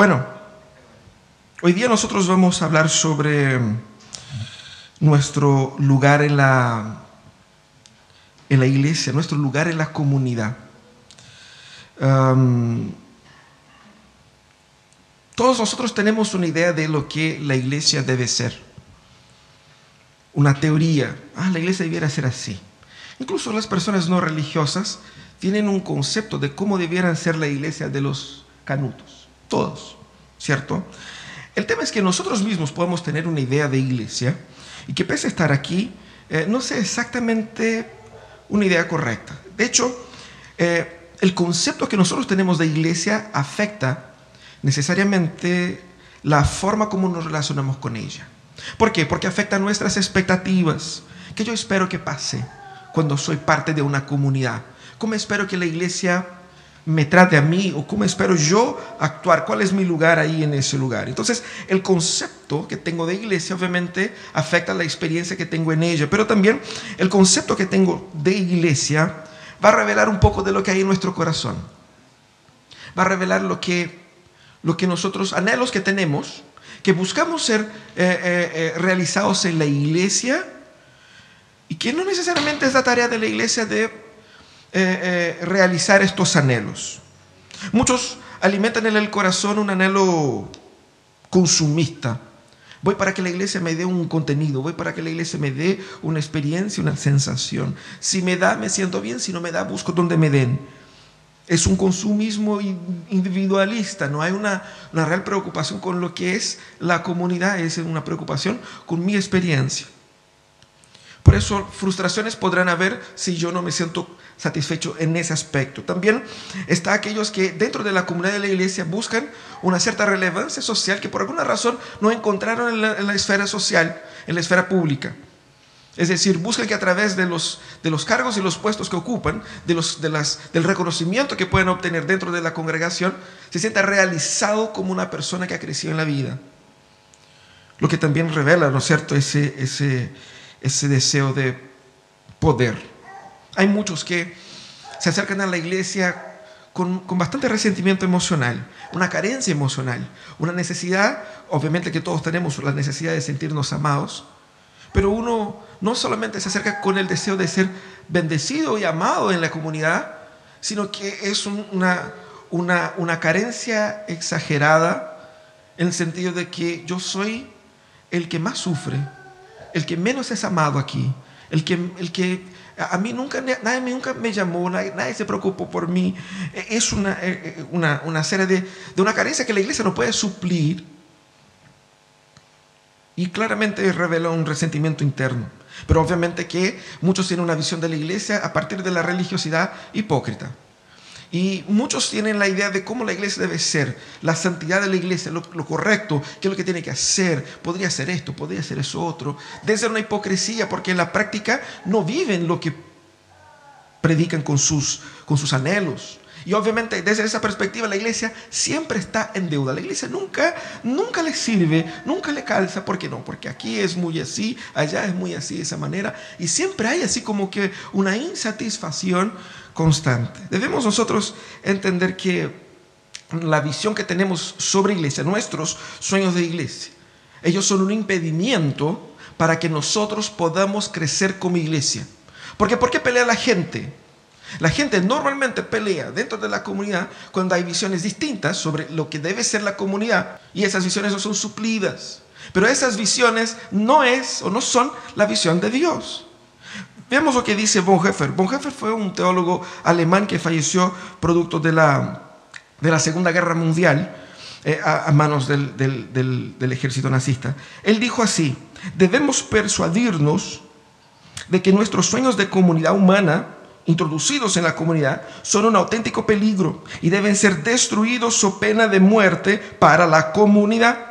Bueno, hoy día nosotros vamos a hablar sobre nuestro lugar en la, en la iglesia, nuestro lugar en la comunidad. Todos nosotros tenemos una idea de lo que la iglesia debe ser. Una teoría. Ah, la iglesia debiera ser así. Incluso las personas no religiosas tienen un concepto de cómo debieran ser la iglesia de los canutos todos, ¿cierto? El tema es que nosotros mismos podemos tener una idea de iglesia y que pese a estar aquí, eh, no sea exactamente una idea correcta. De hecho, eh, el concepto que nosotros tenemos de iglesia afecta necesariamente la forma como nos relacionamos con ella. ¿Por qué? Porque afecta nuestras expectativas, que yo espero que pase cuando soy parte de una comunidad. ¿Cómo espero que la iglesia me trate a mí o cómo espero yo actuar, cuál es mi lugar ahí en ese lugar. Entonces, el concepto que tengo de iglesia obviamente afecta la experiencia que tengo en ella, pero también el concepto que tengo de iglesia va a revelar un poco de lo que hay en nuestro corazón. Va a revelar lo que, lo que nosotros, anhelos que tenemos, que buscamos ser eh, eh, eh, realizados en la iglesia y que no necesariamente es la tarea de la iglesia de eh, eh, realizar estos anhelos. Muchos alimentan en el corazón un anhelo consumista. Voy para que la iglesia me dé un contenido, voy para que la iglesia me dé una experiencia, una sensación. Si me da, me siento bien, si no me da, busco donde me den. Es un consumismo individualista, no hay una, una real preocupación con lo que es la comunidad, es una preocupación con mi experiencia. Por eso frustraciones podrán haber si yo no me siento satisfecho en ese aspecto. También está aquellos que dentro de la comunidad de la iglesia buscan una cierta relevancia social que por alguna razón no encontraron en la, esfera social, en la esfera pública. Es decir, buscan que a través de los, de los cargos y los puestos que ocupan, de los, de las, del reconocimiento que pueden obtener dentro de la congregación, se sienta realizado como una persona que ha crecido en la vida. Lo que también revela, ¿no es cierto?, ese, ese, ese deseo de poder. Hay muchos que se acercan a la iglesia con, bastante resentimiento emocional, una carencia emocional, una necesidad, obviamente que todos tenemos la necesidad de sentirnos amados, pero uno no solamente se acerca con el deseo de ser bendecido y amado en la comunidad, sino que es una, una, una carencia exagerada en el sentido de que yo soy el que más sufre, el que menos es amado aquí, el que, el que a mí nunca, nadie nunca me llamó, nadie, se preocupó por mí. E, es una, e, e, una, una serie de, de, una carencia que la iglesia no puede suplir. Y claramente revela un resentimiento interno. Pero obviamente que muchos tienen una visión de la iglesia a partir de la religiosidad hipócrita. Y muchos tienen la idea de cómo la iglesia debe ser, la santidad de la iglesia, lo, correcto, qué es lo que tiene que hacer, podría ser esto, podría ser eso otro. Debe ser una hipocresía porque en la práctica no viven lo que predican con sus, con sus anhelos. Y obviamente desde esa perspectiva la iglesia siempre está en deuda. La iglesia nunca, nunca le sirve, nunca le calza. ¿Por qué no? Porque aquí es muy así, allá es muy así de esa manera. Y siempre hay así como que una insatisfacción constante. Debemos nosotros entender que la visión que tenemos sobre iglesia, nuestros sueños de iglesia, ellos son un impedimento para que nosotros podamos crecer como iglesia. Porque ¿por qué pelea la gente? La gente normalmente pelea dentro de la comunidad cuando hay visiones distintas sobre lo que debe ser la comunidad y esas visiones no son suplidas. Pero esas visiones no es o no son la visión de Dios. Veamos lo que dice Bonhoeffer. Bonhoeffer fue un teólogo alemán que falleció producto de la, de la Segunda Guerra Mundial eh, a, manos del, del ejército nazista. Él dijo así, debemos persuadirnos de que nuestros sueños de comunidad humana introducidos en la comunidad son un auténtico peligro y deben ser destruidos o pena de muerte para la comunidad.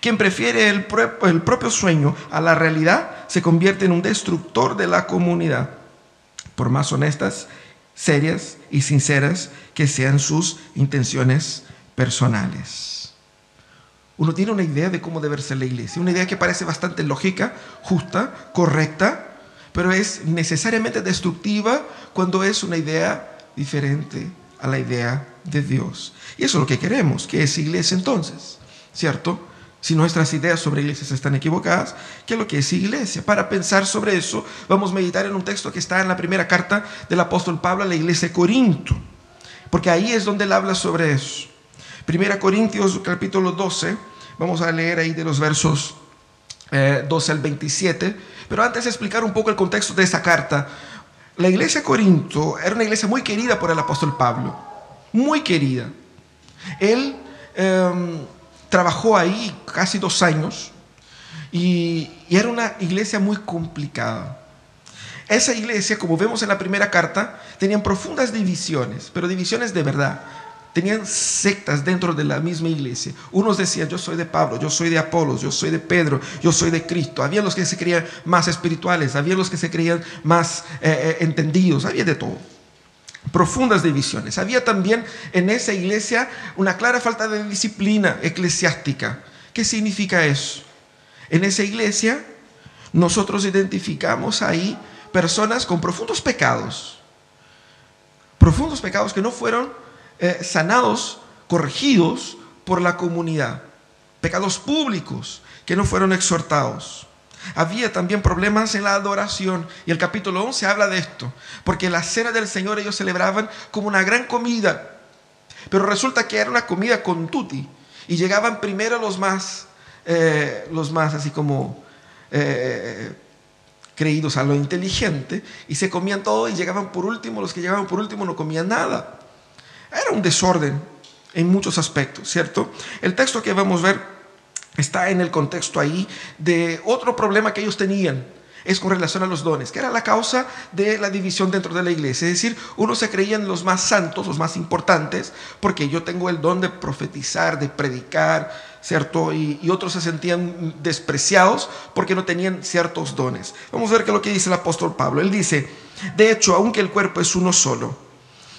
Quien prefiere el, el propio sueño a la realidad se convierte en un destructor de la comunidad, por más honestas, serias y sinceras que sean sus intenciones personales. Uno tiene una idea de cómo debe ser la iglesia, una idea que parece bastante lógica, justa, correcta, pero es necesariamente destructiva cuando es una idea diferente a la idea de Dios. Y eso es lo que queremos, que es iglesia entonces, ¿cierto? Si nuestras ideas sobre iglesias están equivocadas, ¿qué es lo que es iglesia? Para pensar sobre eso, vamos a meditar en un texto que está en la primera carta del apóstol Pablo a la iglesia de Corinto, porque ahí es donde él habla sobre eso. Primera Corintios capítulo 12, vamos a leer ahí de los versos 12 eh, al 27, pero antes de explicar un poco el contexto de esa carta, la iglesia de Corinto era una iglesia muy querida por el apóstol Pablo, muy querida. Él em, trabajó ahí casi dos años y, era una iglesia muy complicada. Esa iglesia, como vemos en la primera carta, tenían profundas divisiones, pero divisiones de verdad tenían sectas dentro de la misma iglesia. Unos decían, yo soy de Pablo, yo soy de Apolos, yo soy de Pedro, yo soy de Cristo. Había los que se creían más espirituales, había los que se creían más eh, eh, entendidos, había de todo. Profundas divisiones. Había también en esa iglesia una clara falta de disciplina eclesiástica. ¿Qué significa eso? En esa iglesia nosotros identificamos ahí personas con profundos pecados. Profundos pecados que no fueron eh, sanados, corregidos por la comunidad. Pecados públicos que no fueron exhortados. Había también problemas en la adoración. Y el capítulo 11 habla de esto. Porque la cena del Señor ellos celebraban como una gran comida. Pero resulta que era una comida con tutti. Y llegaban primero los más, eh, los más así como eh, creídos a lo inteligente. Y se comían todo y llegaban por último. Los que llegaban por último no comían nada. Era un desorden en muchos aspectos, ¿cierto? El texto que vamos a ver está en el contexto ahí de otro problema que ellos tenían, es con relación a los dones, que era la causa de la división dentro de la iglesia. Es decir, unos se creían los más santos, los más importantes, porque yo tengo el don de profetizar, de predicar, ¿cierto? Y, otros se sentían despreciados porque no tenían ciertos dones. Vamos a ver qué es lo que dice el apóstol Pablo. Él dice, de hecho, aunque el cuerpo es uno solo,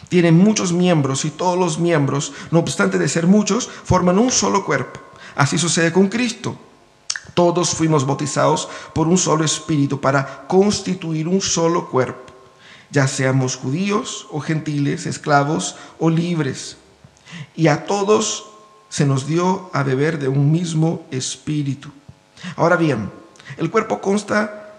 tiene muchos miembros y todos los miembros, no obstante de ser muchos, forman un solo cuerpo. Así sucede con Cristo. Todos fuimos bautizados por un solo espíritu para constituir un solo cuerpo, ya seamos judíos o gentiles, esclavos o libres. Y a todos se nos dio a beber de un mismo espíritu. Ahora bien, el cuerpo consta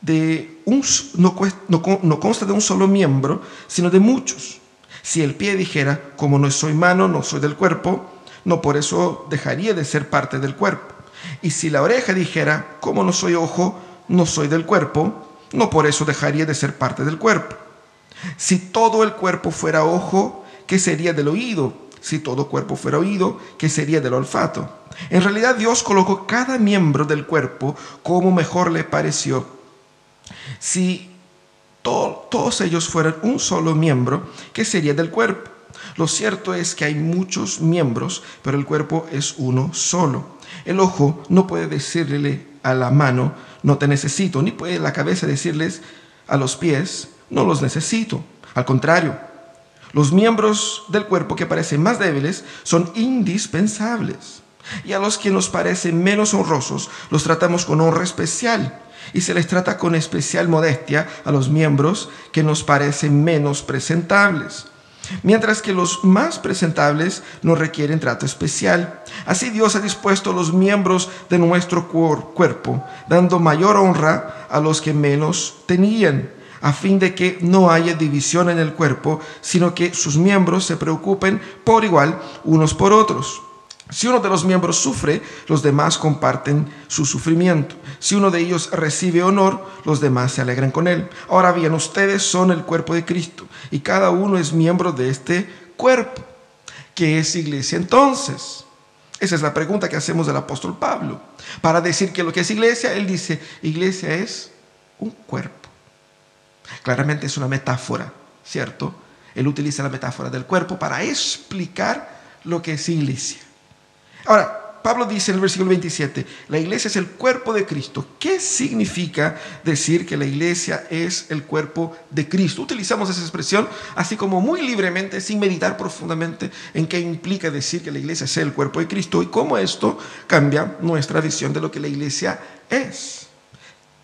de un, no, no, consta de un solo miembro, sino de muchos. Si el pie dijera, como no soy mano, no soy del cuerpo, no por eso dejaría de ser parte del cuerpo. Y si la oreja dijera, como no soy ojo, no soy del cuerpo, no por eso dejaría de ser parte del cuerpo. Si todo el cuerpo fuera ojo, ¿qué sería del oído? Si todo cuerpo fuera oído, ¿qué sería del olfato? En realidad Dios colocó cada miembro del cuerpo como mejor le pareció si todos ellos fueran un solo miembro, ¿qué sería del cuerpo? Lo cierto es que hay muchos miembros, pero el cuerpo es uno solo. El ojo no puede decirle a la mano, no te necesito, ni puede la cabeza decirles a los pies, no los necesito. Al contrario, los miembros del cuerpo que parecen más débiles son indispensables. Y a los que nos parecen menos honrosos los tratamos con honra especial y se les trata con especial modestia a los miembros que nos parecen menos presentables, mientras que los más presentables no requieren trato especial. Así Dios ha dispuesto los miembros de nuestro cuerpo, dando mayor honra a los que menos tenían a fin de que no haya división en el cuerpo, sino que sus miembros se preocupen por igual unos por otros. Si uno de los miembros sufre, los demás comparten su sufrimiento. Si uno de ellos recibe honor, los demás se alegran con él. Ahora bien, ustedes son el cuerpo de Cristo y cada uno es miembro de este cuerpo. ¿Qué es iglesia entonces? Esa es la pregunta que hacemos del apóstol Pablo. Para decir que lo que es iglesia, él dice, iglesia es un cuerpo. Claramente es una metáfora, ¿cierto? Él utiliza la metáfora del cuerpo para explicar lo que es iglesia. Ahora, Pablo dice en el versículo 27, la iglesia es el cuerpo de Cristo. ¿Qué significa decir que la iglesia es el cuerpo de Cristo? Utilizamos esa expresión así como muy libremente, sin meditar profundamente en qué implica decir que la iglesia es el cuerpo de Cristo y cómo esto cambia nuestra visión de lo que la iglesia es.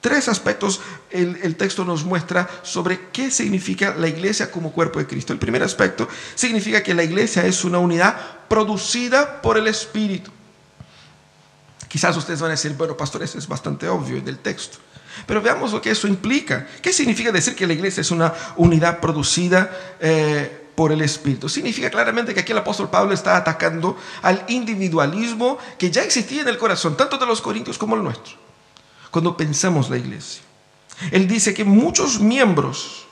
Tres aspectos el, texto nos muestra sobre qué significa la iglesia como cuerpo de Cristo. El primer aspecto significa que la iglesia es una unidad producida por el Espíritu. Quizás ustedes van a decir, bueno, pastor, eso es bastante obvio del texto. Pero veamos lo que eso implica. ¿Qué significa decir que la iglesia es una unidad producida eh, por el Espíritu? Significa claramente que aquí el apóstol Pablo está atacando al individualismo que ya existía en el corazón, tanto de los corintios como el nuestro, cuando pensamos la iglesia. Él dice que muchos miembros,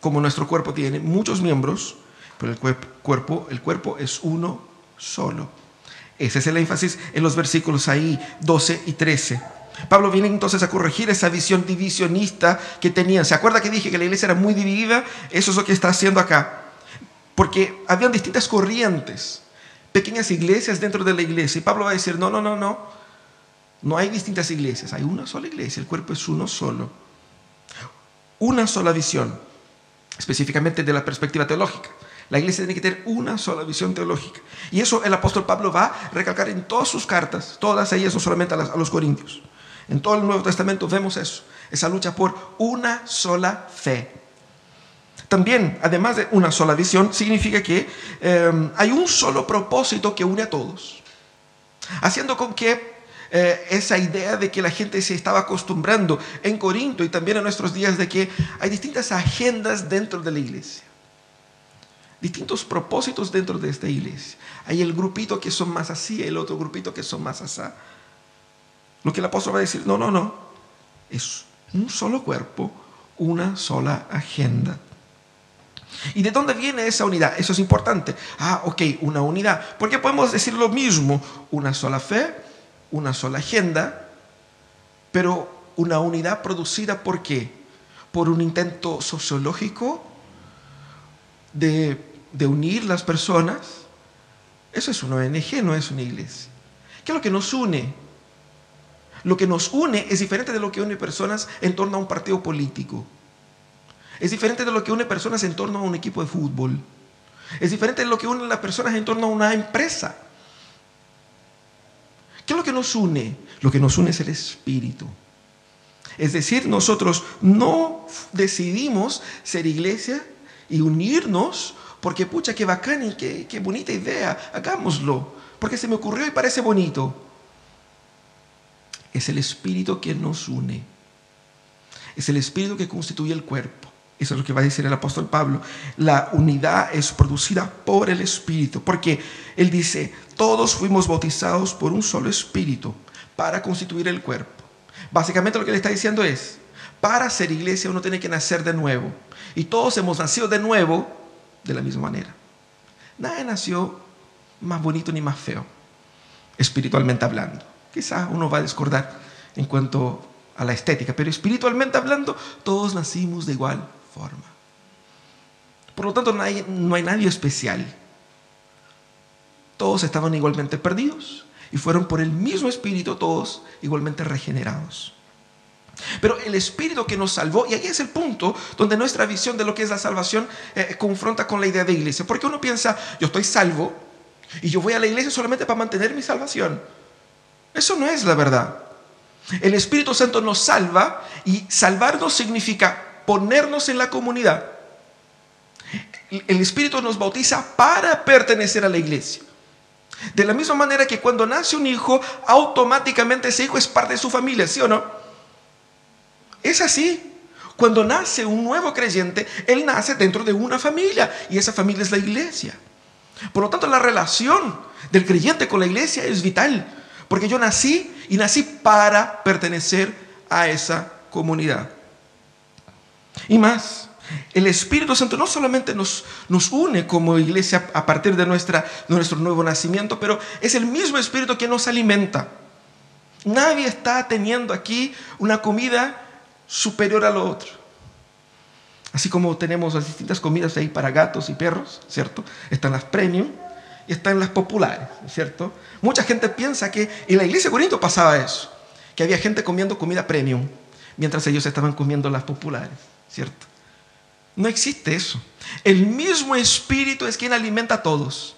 como nuestro cuerpo tiene, muchos miembros, pero el cuerpo, el cuerpo es uno solo. Ese es el énfasis en los versículos ahí 12 y 13. Pablo viene entonces a corregir esa visión divisionista que tenían. ¿Se acuerda que dije que la iglesia era muy dividida? Eso es lo que está haciendo acá. Porque habían distintas corrientes, pequeñas iglesias dentro de la iglesia. Y Pablo va a decir, no, no, no, no. No hay distintas iglesias, hay una sola iglesia, el cuerpo es uno solo. Una sola visión, específicamente de la perspectiva teológica. La iglesia tiene que tener una sola visión teológica. Y eso el apóstol Pablo va a recalcar en todas sus cartas, todas ellas, no solamente a, los corintios. En todo el Nuevo Testamento vemos eso, esa lucha por una sola fe. También, además de una sola visión, significa que eh, hay un solo propósito que une a todos. Haciendo con que eh, esa idea de que la gente se estaba acostumbrando en Corinto y también en nuestros días de que hay distintas agendas dentro de la iglesia distintos propósitos dentro de esta iglesia. Hay el grupito que son más así, el otro grupito que son más así. Lo que el apóstol va a decir, no, no, no, es un solo cuerpo, una sola agenda. ¿Y de dónde viene esa unidad? Eso es importante. Ah, ok, una unidad. Porque podemos decir lo mismo, una sola fe, una sola agenda, pero una unidad producida por qué? Por un intento sociológico de unir las personas, eso es una ONG, no es una iglesia. ¿Qué es lo que nos une? Lo que nos une es diferente de lo que une personas en torno a un partido político. Es diferente de lo que une personas en torno a un equipo de fútbol. Es diferente de lo que une las personas en torno a una empresa. ¿Qué es lo que nos une? Lo que nos une es el espíritu. Es decir, nosotros no decidimos ser iglesia y unirnos porque pucha, qué bacán y qué, qué bonita idea, hagámoslo, porque se me ocurrió y parece bonito. Es el espíritu que nos une. Es el espíritu que constituye el cuerpo. Eso es lo que va a decir el apóstol Pablo. La unidad es producida por el Espíritu, porque él dice, todos fuimos bautizados por un solo Espíritu para constituir el cuerpo. Básicamente lo que le está diciendo es, para ser iglesia uno tiene que nacer de nuevo. Y todos hemos nacido de nuevo de la misma manera. Nadie nació más bonito ni más feo, espiritualmente hablando. Quizá uno va a discordar en cuanto a la estética, pero espiritualmente hablando, todos nacimos de igual forma. Por lo tanto, no hay, nadie especial. Todos estaban igualmente perdidos y fueron por el mismo espíritu todos igualmente regenerados. Pero el Espíritu que nos salvó, y ahí es el punto donde nuestra visión de lo que es la salvación eh, confronta con la idea de iglesia. Porque uno piensa, yo estoy salvo y yo voy a la iglesia solamente para mantener mi salvación. Eso no es la verdad. El Espíritu Santo nos salva y salvarnos significa ponernos en la comunidad. El Espíritu nos bautiza para pertenecer a la iglesia. De la misma manera que cuando nace un hijo, automáticamente ese hijo es parte de su familia, ¿sí o no? Es así. Cuando nace un nuevo creyente, él nace dentro de una familia y esa familia es la iglesia. Por lo tanto, la relación del creyente con la iglesia es vital, porque yo nací y nací para pertenecer a esa comunidad. Y más, el Espíritu Santo no solamente nos, nos une como iglesia a partir de, nuestra, nuestro nuevo nacimiento, pero es el mismo Espíritu que nos alimenta. Nadie está teniendo aquí una comida superior a lo otro. Así como tenemos las distintas comidas ahí para gatos y perros, ¿cierto? Están las premium y están las populares, ¿cierto? Mucha gente piensa que en la iglesia de Corinto pasaba eso, que había gente comiendo comida premium, mientras ellos estaban comiendo las populares, ¿cierto? No existe eso. El mismo espíritu es quien alimenta a todos.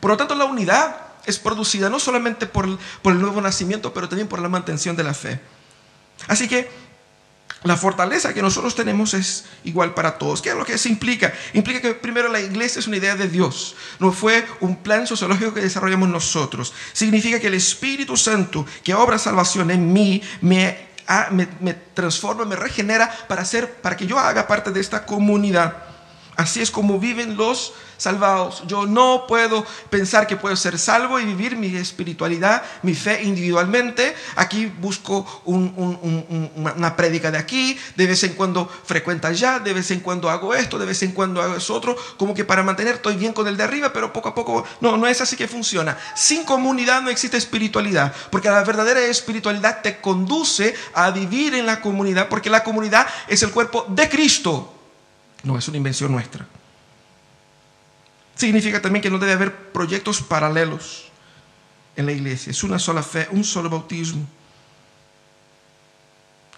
Por lo tanto, la unidad es producida no solamente por, el nuevo nacimiento, pero también por la mantención de la fe. Así que la fortaleza que nosotros tenemos es igual para todos. ¿Qué es lo que eso implica? Implica que primero la iglesia es una idea de Dios. No fue un plan sociológico que desarrollamos nosotros. Significa que el Espíritu Santo que obra salvación en mí me, me, me transforma, me regenera para, hacer, para que yo haga parte de esta comunidad. Así es como viven los salvados. Yo no puedo pensar que puedo ser salvo y vivir mi espiritualidad, mi fe individualmente. Aquí busco una prédica de aquí, de vez en cuando frecuento allá, de vez en cuando hago esto, de vez en cuando hago eso otro, como que para mantener estoy bien con el de arriba, pero poco a poco, no, no es así que funciona. Sin comunidad no existe espiritualidad, porque la verdadera espiritualidad te conduce a vivir en la comunidad, porque la comunidad es el cuerpo de Cristo. No es una invención nuestra. Significa también que no debe haber proyectos paralelos en la iglesia. Es una sola fe, un solo bautismo.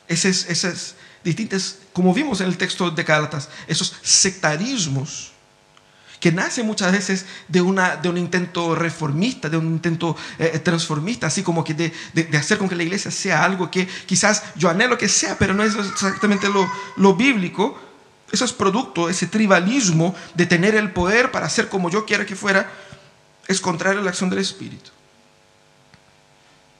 Esas, esas distintas, como vimos en el texto de Gálatas, esos sectarismos que nacen muchas veces de, una, de un intento reformista, de un intento eh, transformista, así como que de, de, hacer con que la iglesia sea algo que quizás yo anhelo que sea, pero no es exactamente lo, lo bíblico eso es producto, ese tribalismo de tener el poder para hacer como yo quiera que fuera, es contrario a la acción del Espíritu.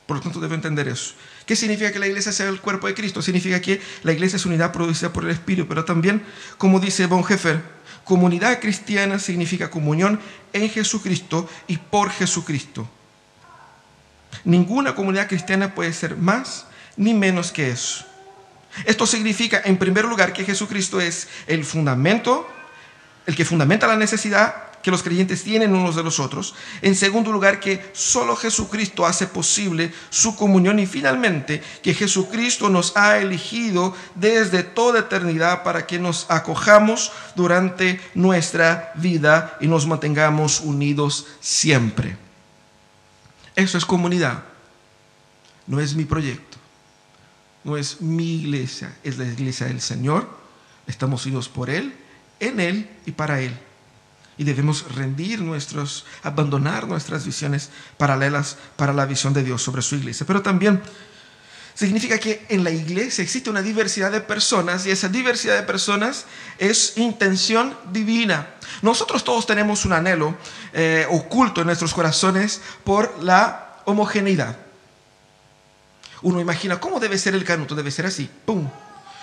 Por lo tanto, debe entender eso. ¿Qué significa que la iglesia sea el cuerpo de Cristo? Significa que la iglesia es unidad producida por el Espíritu, pero también, como dice Bonhoeffer, comunidad cristiana significa comunión en Jesucristo y por Jesucristo. Ninguna comunidad cristiana puede ser más ni menos que eso. Esto significa, en primer lugar, que Jesucristo es el fundamento, el que fundamenta la necesidad que los creyentes tienen unos de los otros. En segundo lugar, que solo Jesucristo hace posible su comunión. Y finalmente, que Jesucristo nos ha elegido desde toda eternidad para que nos acojamos durante nuestra vida y nos mantengamos unidos siempre. Eso es comunidad. No es mi proyecto no es mi iglesia, es la iglesia del Señor. Estamos unidos por Él, en Él y para Él. Y debemos rendir nuestros, abandonar nuestras visiones paralelas para la visión de Dios sobre su iglesia. Pero también significa que en la iglesia existe una diversidad de personas y esa diversidad de personas es intención divina. Nosotros todos tenemos un anhelo eh, oculto en nuestros corazones por la homogeneidad uno imagina cómo debe ser el canuto, debe ser así, ¡pum!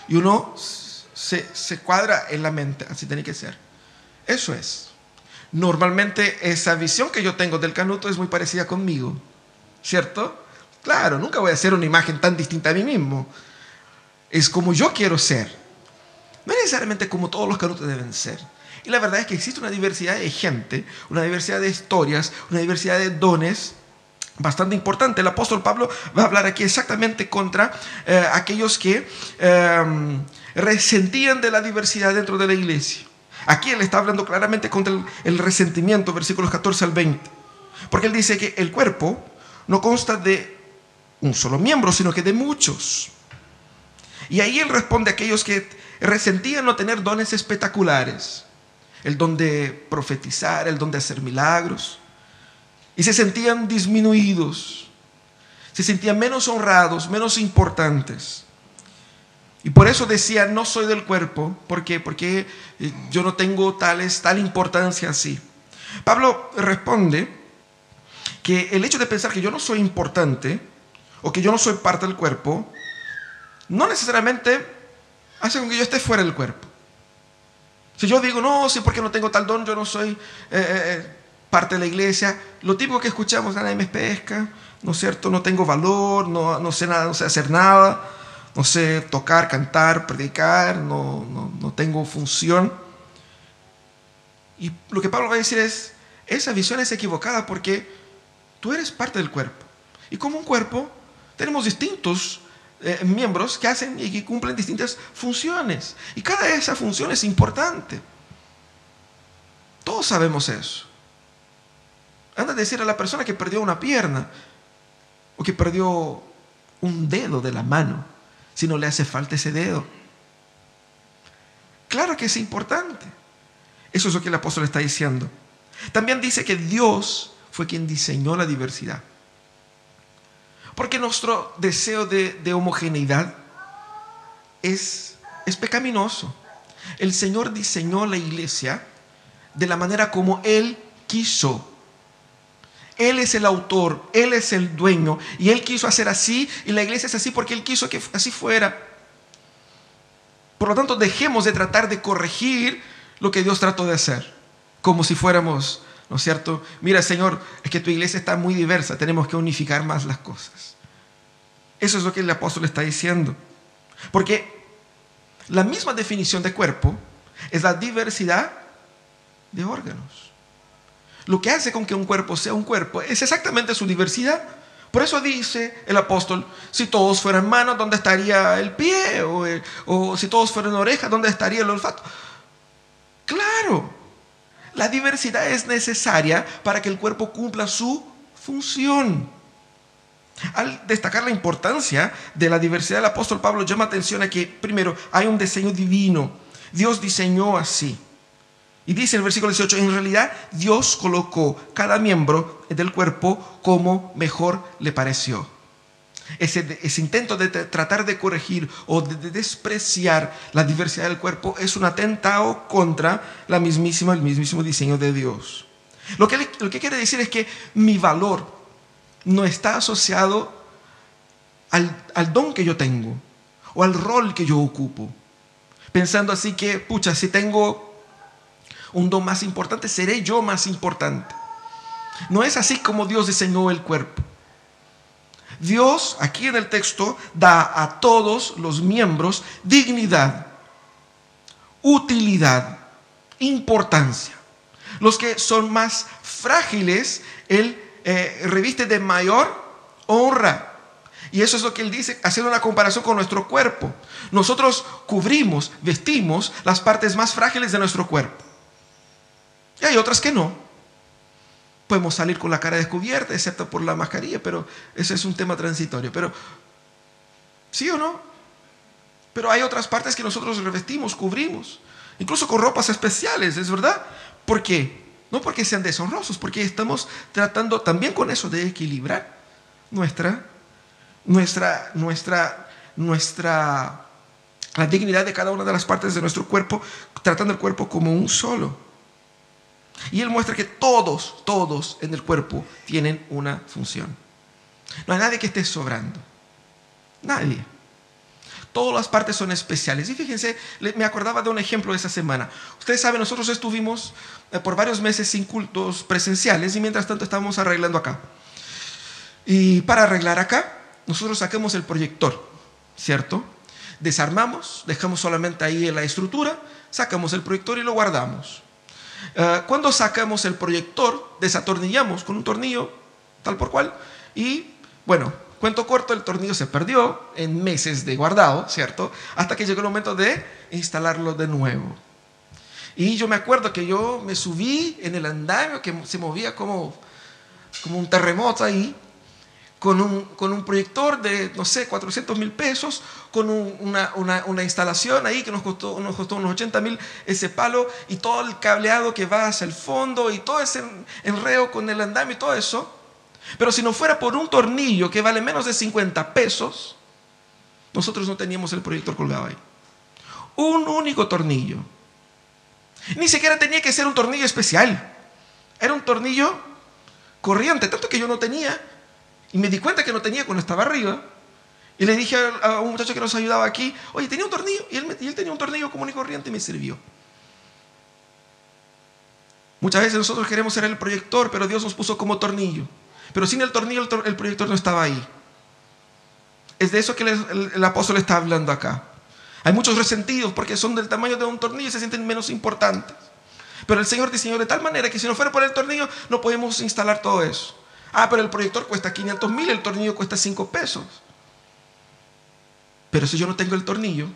Y uno se, cuadra en la mente, así tiene que ser. Eso es. Normalmente esa visión que yo tengo del canuto es muy parecida conmigo, ¿cierto? Claro, nunca voy a hacer una imagen tan distinta a mí mismo. Es como yo quiero ser. No necesariamente como todos los canutos deben ser. Y la verdad es que existe una diversidad de gente, una diversidad de historias, una diversidad de dones bastante importante. El apóstol Pablo va a hablar aquí exactamente contra eh, aquellos que em, resentían de la diversidad dentro de la iglesia. Aquí él está hablando claramente contra el, resentimiento, versículos 14 al 20. Porque él dice que el cuerpo no consta de un solo miembro, sino que de muchos. Y ahí él responde a aquellos que resentían no tener dones espectaculares. El don de profetizar, el don de hacer milagros y se sentían disminuidos, se sentían menos honrados, menos importantes. Y por eso decía, no soy del cuerpo, ¿por qué? Porque eh, yo no tengo tales, tal importancia así. Pablo responde que el hecho de pensar que yo no soy importante o que yo no soy parte del cuerpo, no necesariamente hace con que yo esté fuera del cuerpo. Si yo digo, no, sí, porque no tengo tal don, yo no soy... Eh, eh, parte de la iglesia, lo típico que escuchamos, nadie me pesca, ¿no es cierto? No tengo valor, no, no sé nada, no sé hacer nada, no sé tocar, cantar, predicar, no, no, no tengo función. Y lo que Pablo va a decir es, esa visión es equivocada porque tú eres parte del cuerpo. Y como un cuerpo, tenemos distintos eh, miembros que hacen y que cumplen distintas funciones. Y cada de esas funciones es importante. Todos sabemos eso. Anda a decir a la persona que perdió una pierna o que perdió un dedo de la mano, si no le hace falta ese dedo. Claro que es importante. Eso es lo que el apóstol está diciendo. También dice que Dios fue quien diseñó la diversidad. Porque nuestro deseo de, homogeneidad es pecaminoso. El Señor diseñó la iglesia de la manera como Él quiso. Él es el autor, Él es el dueño y Él quiso hacer así y la iglesia es así porque Él quiso que así fuera. Por lo tanto, dejemos de tratar de corregir lo que Dios trató de hacer, como si fuéramos, ¿no es cierto? Mira, Señor, es que tu iglesia está muy diversa, tenemos que unificar más las cosas. Eso es lo que el apóstol está diciendo. Porque la misma definición de cuerpo es la diversidad de órganos. Lo que hace con que un cuerpo sea un cuerpo es exactamente su diversidad. Por eso dice el apóstol, si todos fueran manos, ¿dónde estaría el pie? O, si todos fueran orejas, ¿dónde estaría el olfato? Claro, la diversidad es necesaria para que el cuerpo cumpla su función. Al destacar la importancia de la diversidad, el apóstol Pablo llama atención a que, primero, hay un diseño divino. Dios diseñó así. Y dice en el versículo 18, en realidad Dios colocó cada miembro del cuerpo como mejor le pareció. Ese, intento de tratar de corregir o de, despreciar la diversidad del cuerpo es un atentado contra la mismísima, el mismísimo diseño de Dios. Lo que, lo que quiere decir es que mi valor no está asociado al, al don que yo tengo o al rol que yo ocupo. Pensando así que, pucha, si tengo un don más importante, seré yo más importante. No es así como Dios diseñó el cuerpo. Dios, aquí en el texto, da a todos los miembros dignidad, utilidad, importancia. Los que son más frágiles, Él eh, reviste de mayor honra. Y eso es lo que Él dice, haciendo una comparación con nuestro cuerpo. Nosotros cubrimos, vestimos las partes más frágiles de nuestro cuerpo. Y hay otras que no. Podemos salir con la cara descubierta, excepto por la mascarilla, pero ese es un tema transitorio. Pero, ¿sí o no? Pero hay otras partes que nosotros revestimos, cubrimos, incluso con ropas especiales, ¿es verdad? ¿Por qué? No porque sean deshonrosos, porque estamos tratando también con eso de equilibrar nuestra, nuestra, nuestra, nuestra, la dignidad de cada una de las partes de nuestro cuerpo, tratando el cuerpo como un solo. Y él muestra que todos, todos en el cuerpo tienen una función. No hay nadie que esté sobrando. Nadie. Todas las partes son especiales. Y fíjense, me acordaba de un ejemplo de esa semana. Ustedes saben, nosotros estuvimos eh, por varios meses sin cultos presenciales y mientras tanto estábamos arreglando acá. Y para arreglar acá, nosotros sacamos el proyector, ¿cierto? Desarmamos, dejamos solamente ahí la estructura, sacamos el proyector y lo guardamos. Eh, cuando sacamos el proyector, desatornillamos con un tornillo, tal por cual, y bueno, cuento corto, el tornillo se perdió en meses de guardado, ¿cierto? Hasta que llegó el momento de instalarlo de nuevo. Y yo me acuerdo que yo me subí en el andamio que se movía como, como un terremoto ahí, con un, con un proyector de, no sé, 400 mil pesos, con una, una, instalación ahí que nos costó, nos costó unos 80 mil ese palo y todo el cableado que va hacia el fondo y todo ese enreo con el andamio y todo eso. Pero si no fuera por un tornillo que vale menos de 50 pesos, nosotros no teníamos el proyector colgado ahí. Un único tornillo. Ni siquiera tenía que ser un tornillo especial. Era un tornillo corriente, tanto que yo no tenía y me di cuenta que no tenía cuando estaba arriba. Y le dije a, un muchacho que nos ayudaba aquí, oye, tenía un tornillo. Y él, tenía un tornillo común y corriente y me sirvió. Muchas veces nosotros queremos ser el proyector, pero Dios nos puso como tornillo. Pero sin el tornillo el, proyector no estaba ahí. Es de eso que el, el, apóstol está hablando acá. Hay muchos resentidos porque son del tamaño de un tornillo y se sienten menos importantes. Pero el Señor diseñó de tal manera que si no fuera por el tornillo no podemos instalar todo eso. Ah, pero el proyector cuesta 500 mil, el tornillo cuesta 5 pesos. Pero si yo no tengo el tornillo,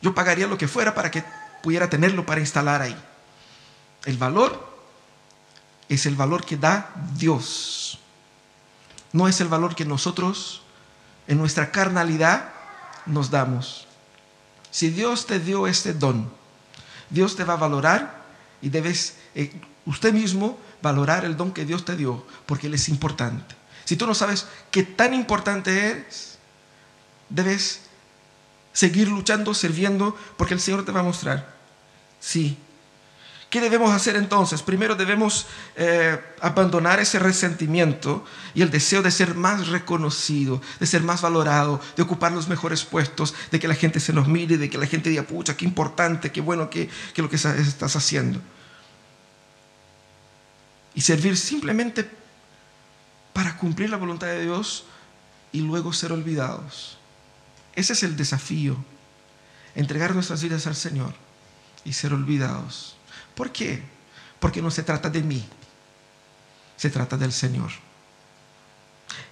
yo pagaría lo que fuera para que pudiera tenerlo para instalar ahí. El valor es el valor que da Dios. No es el valor que nosotros en nuestra carnalidad nos damos. Si Dios te dio este don, Dios te va a valorar y debes eh, usted mismo valorar el don que Dios te dio, porque Él es importante. Si tú no sabes qué tan importante eres, debes seguir luchando, sirviendo, porque el Señor te va a mostrar. Sí. ¿Qué debemos hacer entonces? Primero debemos eh, abandonar ese resentimiento y el deseo de ser más reconocido, de ser más valorado, de ocupar los mejores puestos, de que la gente se nos mire, de que la gente diga, pucha, qué importante, qué bueno que, que lo que estás haciendo. Y servir simplemente para cumplir la voluntad de Dios y luego ser olvidados. Ese es el desafío, entregar nuestras vidas al Señor y ser olvidados. ¿Por qué? Porque no se trata de mí, se trata del Señor.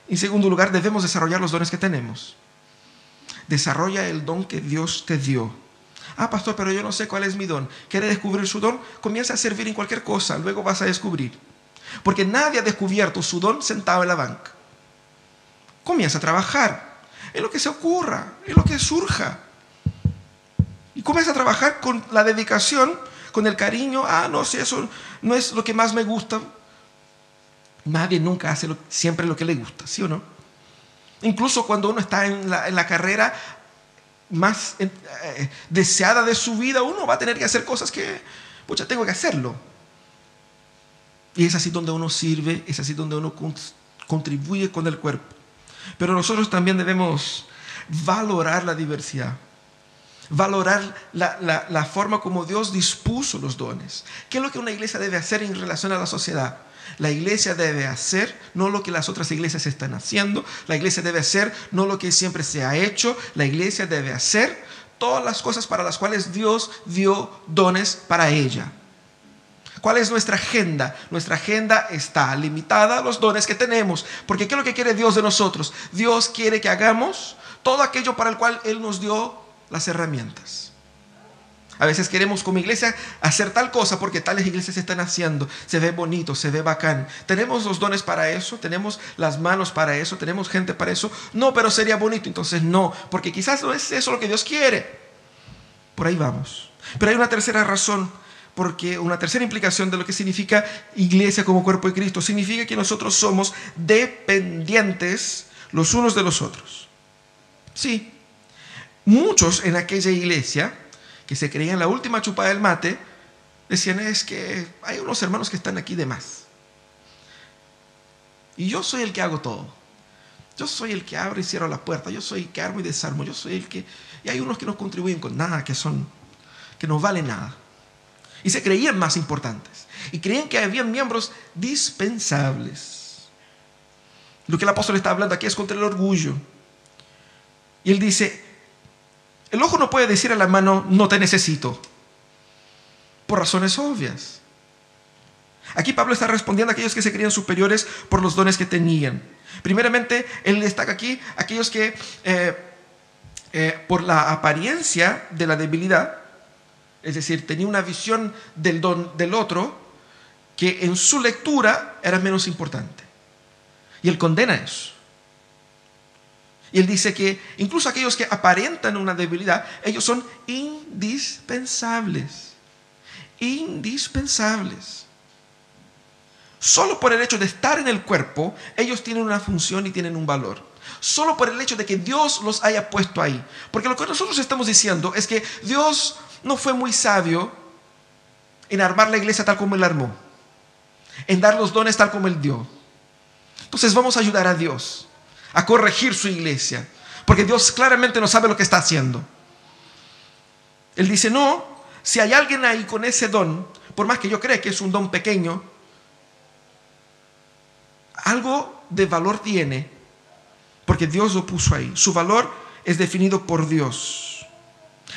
En segundo lugar, debemos desarrollar los dones que tenemos. Desarrolla el don que Dios te dio. Ah, pastor, pero yo no sé cuál es mi don. ¿Quiere descubrir su don? Comienza a servir en cualquier cosa, luego vas a descubrir. Porque nadie ha descubierto su don sentado en la banca. Comienza a trabajar en lo que se ocurra, en lo que surja. Y comienza a trabajar con la dedicación, con el cariño. Ah, no sé, eso no es lo que más me gusta. Nadie nunca hace siempre lo que le gusta, ¿sí o no? Incluso cuando uno está en la, carrera más eh, deseada de su vida, uno va a tener que hacer cosas que, pucha, tengo que hacerlo. Y es así donde uno sirve, es así donde uno contribuye con el cuerpo. Pero nosotros también debemos valorar la diversidad, valorar la, forma como Dios dispuso los dones. ¿Qué es lo que una iglesia debe hacer en relación a la sociedad? La iglesia debe hacer no lo que las otras iglesias están haciendo, la iglesia debe hacer no lo que siempre se ha hecho, la iglesia debe hacer todas las cosas para las cuales Dios dio dones para ella. ¿Cuál es nuestra agenda? Nuestra agenda está limitada a los dones que tenemos. Porque ¿qué es lo que quiere Dios de nosotros? Dios quiere que hagamos todo aquello para el cual Él nos dio las herramientas. A veces queremos como iglesia hacer tal cosa porque tales iglesias están haciendo. Se ve bonito, se ve bacán. ¿Tenemos los dones para eso? ¿Tenemos las manos para eso? ¿Tenemos gente para eso? No, pero sería bonito. Entonces no, porque quizás no es eso lo que Dios quiere. Por ahí vamos. Pero hay una tercera razón porque una tercera implicación de lo que significa iglesia como cuerpo de Cristo significa que nosotros somos dependientes los unos de los otros. Sí, muchos en aquella iglesia que se creían la última chupada del mate decían es que hay unos hermanos que están aquí de más. Y yo soy el que hago todo. Yo soy el que abre y cierro la puerta. Yo soy el que armo y desarmo. Yo soy el que... Y hay unos que no contribuyen con nada, que son... que no valen nada y se creían más importantes. Y creían que había miembros dispensables. Lo que el apóstol está hablando aquí es contra el orgullo. Y él dice, el ojo no puede decir a la mano, no te necesito, por razones obvias. Aquí Pablo está respondiendo a aquellos que se creían superiores por los dones que tenían. Primeramente, él destaca aquí aquellos que eh, eh, por la apariencia de la debilidad es decir, tenía una visión del otro que en su lectura era menos importante. Y él condena eso. Y él dice que incluso aquellos que aparentan una debilidad, ellos son indispensables. Indispensables. Solo por el hecho de estar en el cuerpo, ellos tienen una función y tienen un valor. Solo por el hecho de que Dios los haya puesto ahí. Porque lo que nosotros estamos diciendo es que Dios no fue muy sabio en armar la iglesia tal como él armó, en dar los dones tal como él dio. Entonces vamos a ayudar a Dios a corregir su iglesia, porque Dios claramente no sabe lo que está haciendo. Él dice, no, si hay alguien ahí con ese don, por más que yo crea que es un don pequeño, algo de valor tiene, porque Dios lo puso ahí. Su valor es definido por Dios.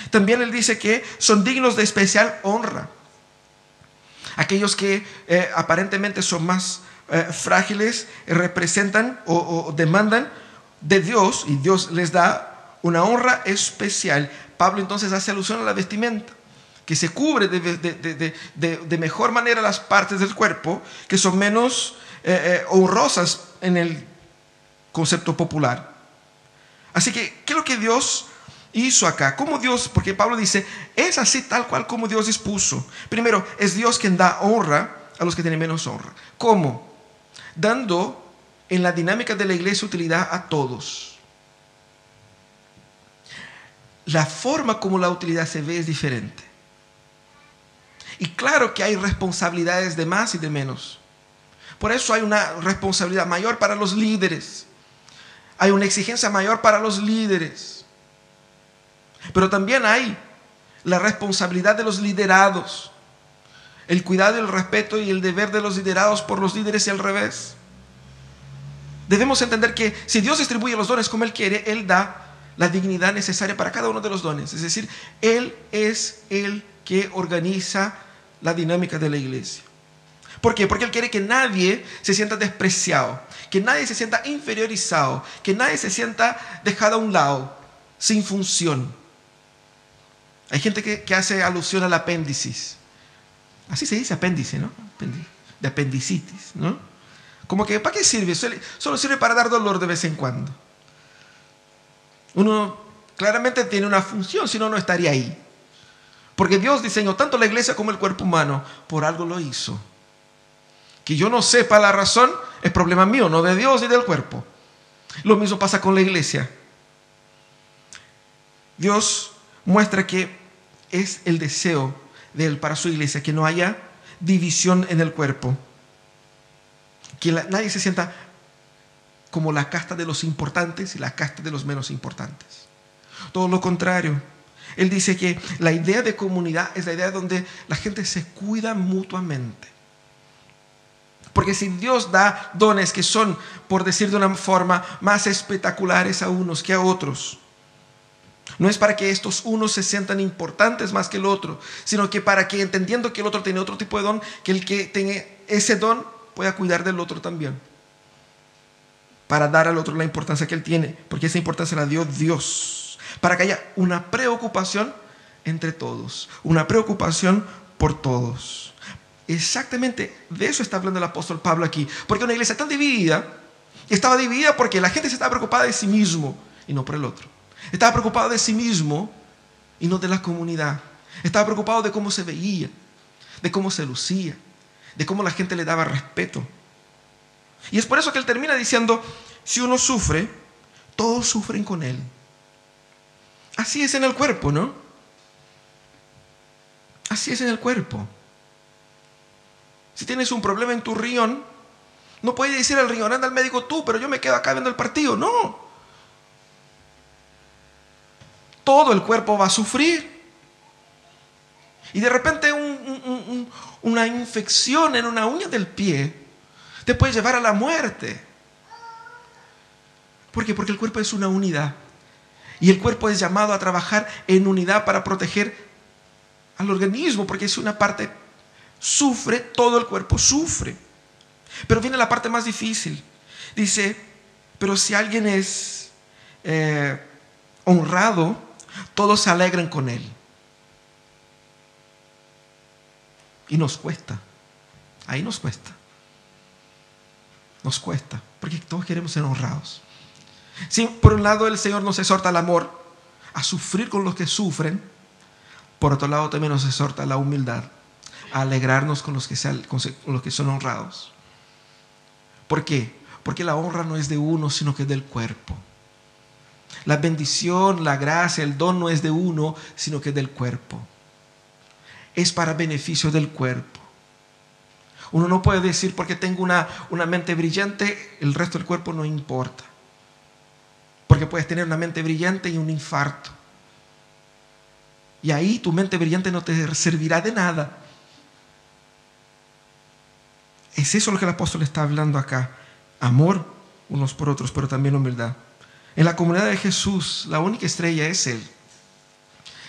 También él dice que son dignos de especial honra. Aquellos que eh, aparentemente son más eh, frágiles eh, representan o, demandan de Dios y Dios les da una honra especial. Pablo entonces hace alusión a la vestimenta, que se cubre de, mejor manera las partes del cuerpo que son menos honrosas en el concepto popular. Así que, ¿qué es lo que Dios hizo acá? ¿Cómo Dios? Porque Pablo dice, es así tal cual como Dios dispuso. Primero, es Dios quien da honra a los que tienen menos honra. ¿Cómo? Dando en la dinámica de la iglesia utilidad a todos. la forma como la utilidad se ve es diferente. Y claro que hay responsabilidades de más y de menos. Por eso hay una responsabilidad mayor para los líderes. Hay una exigencia mayor para los líderes. Pero también hay la responsabilidad de los liderados. El cuidado, el respeto y el deber de los liderados por los líderes y al revés. Debemos entender que si Dios distribuye los dones como Él quiere, Él da la dignidad necesaria para cada uno de los dones. Es decir, Él es el que organiza la dinámica de la iglesia. ¿Por qué? Porque Él quiere que nadie se sienta despreciado, que nadie se sienta inferiorizado, que nadie se sienta dejado a un lado, sin función. Hay gente que, hace alusión al apéndice. Así se dice apéndice, ¿no? De apendicitis, ¿no? Como que, ¿para qué sirve? Solo sirve para dar dolor de vez en cuando. Uno claramente tiene una función, si no, no estaría ahí. Porque Dios diseñó tanto la iglesia como el cuerpo humano, por algo lo hizo. Que yo no sepa la razón es problema mío, no de Dios y del cuerpo. Lo mismo pasa con la iglesia. Dios muestra que es el deseo de Él para su iglesia, que no haya división en el cuerpo. Que nadie se sienta como la casta de los importantes y la casta de los menos importantes. Todo lo contrario. Él dice que la idea de comunidad es la idea donde la gente se cuida mutuamente. Porque si Dios da dones que son, por decir de una forma, más espectaculares a unos que a otros, no es para que estos unos se sientan importantes más que el otro, sino que para que entendiendo que el otro tiene otro tipo de don, que el que tiene ese don pueda cuidar del otro también para dar al otro la importancia que él tiene, porque esa importancia la dio Dios, para que haya una preocupación entre todos, una preocupación por todos. Exactamente de eso está hablando el apóstol Pablo aquí, porque una iglesia tan dividida, estaba dividida porque la gente se estaba preocupada de sí mismo y no por el otro. Estaba preocupado de sí mismo y no de la comunidad. Estaba preocupado de cómo se veía, de cómo se lucía, de cómo la gente le daba respeto. Y es por eso que él termina diciendo, si uno sufre, todos sufren con él. Así es en el cuerpo, ¿no? Así es en el cuerpo. Si tienes un problema en tu riñón, no puedes decir al riñón, anda al médico tú, pero yo me quedo acá viendo el partido. No. Todo el cuerpo va a sufrir. Y de repente una infección en una uña del pie te puede llevar a la muerte. ¿Por qué? Porque el cuerpo es una unidad. Y el cuerpo es llamado a trabajar en unidad para proteger al organismo, porque es una parte, sufre, todo el cuerpo sufre. Pero viene la parte más difícil. Dice, pero si alguien es eh, honrado, todos se alegran con él. Y nos cuesta. Ahí nos cuesta. Nos cuesta, porque todos queremos ser honrados. Si por un lado el Señor nos exhorta al amor, a sufrir con los que sufren, por otro lado también nos exhorta a la humildad, a alegrarnos con los que, con los que son honrados. ¿Por qué? Porque la honra no es de uno, sino que es del cuerpo. La bendición, la gracia, el don no es de uno, sino que es del cuerpo. Es para beneficio del cuerpo. Uno no puede decir porque tengo una, una mente brillante, el resto del cuerpo no importa. Porque puedes tener una mente brillante y un infarto. Y ahí tu mente brillante no te servirá de nada. Es eso lo que el apóstol está hablando acá. Amor unos por otros, pero también humildad. En la comunidad de Jesús, la única estrella es Él.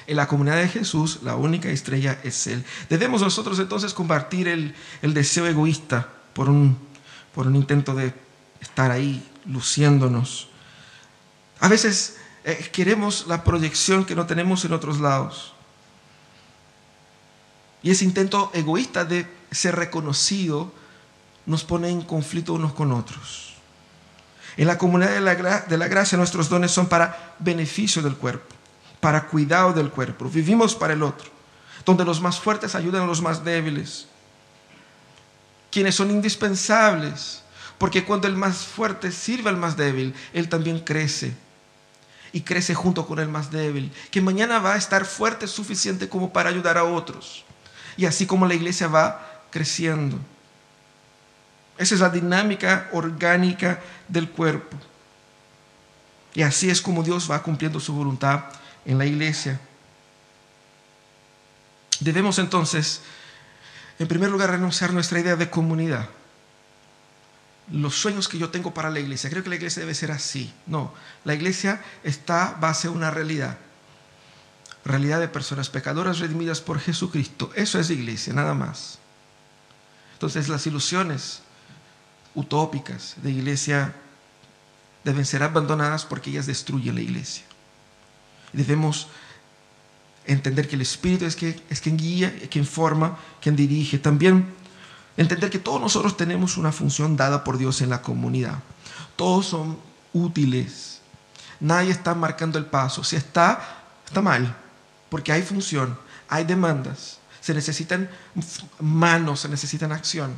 En la comunidad de Jesús, la única estrella es Él. Debemos nosotros entonces compartir el, deseo egoísta por un, por un intento de estar ahí luciéndonos. A veces eh, queremos la proyección que no tenemos en otros lados. Y ese intento egoísta de ser reconocido nos pone en conflicto unos con otros. En la comunidad de la, de la gracia nuestros dones son para beneficio del cuerpo para cuidado del cuerpo, vivimos para el otro, donde los más fuertes ayudan a los más débiles, quienes son indispensables, porque cuando el más fuerte sirve al más débil, él también crece. y crece junto con el más débil, que mañana va a estar fuerte suficiente como para ayudar a otros. Y así como la iglesia va creciendo. Esa es la dinámica orgánica del cuerpo. Y así es como Dios va cumpliendo su voluntad en la iglesia. Debemos entonces, en primer lugar, renunciar a nuestra idea de comunidad. Los sueños que yo tengo para la iglesia, creo que la iglesia debe ser así. No, la iglesia está base a una realidad. Realidad de personas pecadoras redimidas por Jesucristo. Eso es iglesia, nada más. Entonces las ilusiones utópicas de iglesia deben ser abandonadas porque ellas destruyen la iglesia. Debemos entender que el Espíritu es, que, es quien guía, quien forma, quien dirige. También entender que todos nosotros tenemos una función dada por Dios en la comunidad. Todos son útiles. Nadie está marcando el paso. Si está, está mal, porque hay función, hay demandas, se necesitan manos, se necesitan acción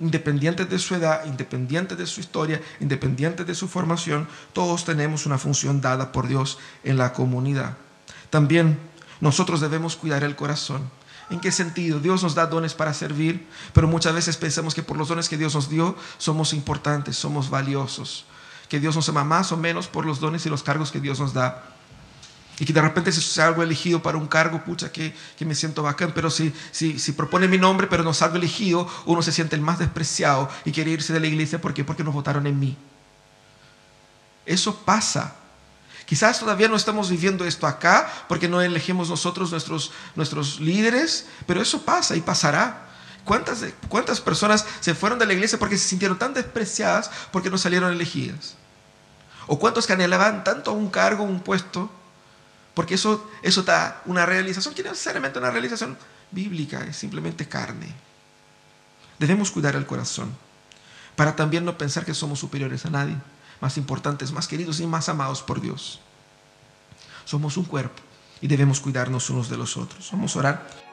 independientes de su edad, independientes de su historia, independientes de su formación, todos tenemos una función dada por Dios en la comunidad. También nosotros debemos cuidar el corazón. ¿En qué sentido? Dios nos da dones para servir, pero muchas veces pensamos que por los dones que Dios nos dio somos importantes, somos valiosos, que Dios nos ama más o menos por los dones y los cargos que Dios nos da y que de repente si salgo elegido para un cargo, pucha, que, me siento bacán, pero si, si, propone mi nombre, pero no salgo elegido, uno se siente el más despreciado y quiere irse de la iglesia porque porque nos votaron en mí. Eso pasa. Quizás todavía no estamos viviendo esto acá porque no elegimos nosotros nuestros, líderes, pero eso pasa y pasará. ¿Cuántas, ¿Cuántas personas se fueron de la iglesia porque se sintieron tan despreciadas porque no salieron elegidas? ¿O cuántos que anhelaban tanto un cargo, un puesto, porque eso, eso da una realización que no es una realización bíblica, es simplemente carne. Debemos cuidar el corazón para también no pensar que somos superiores a nadie, más importantes, más queridos y más amados por Dios. Somos un cuerpo y debemos cuidarnos unos de los otros. Vamos a orar.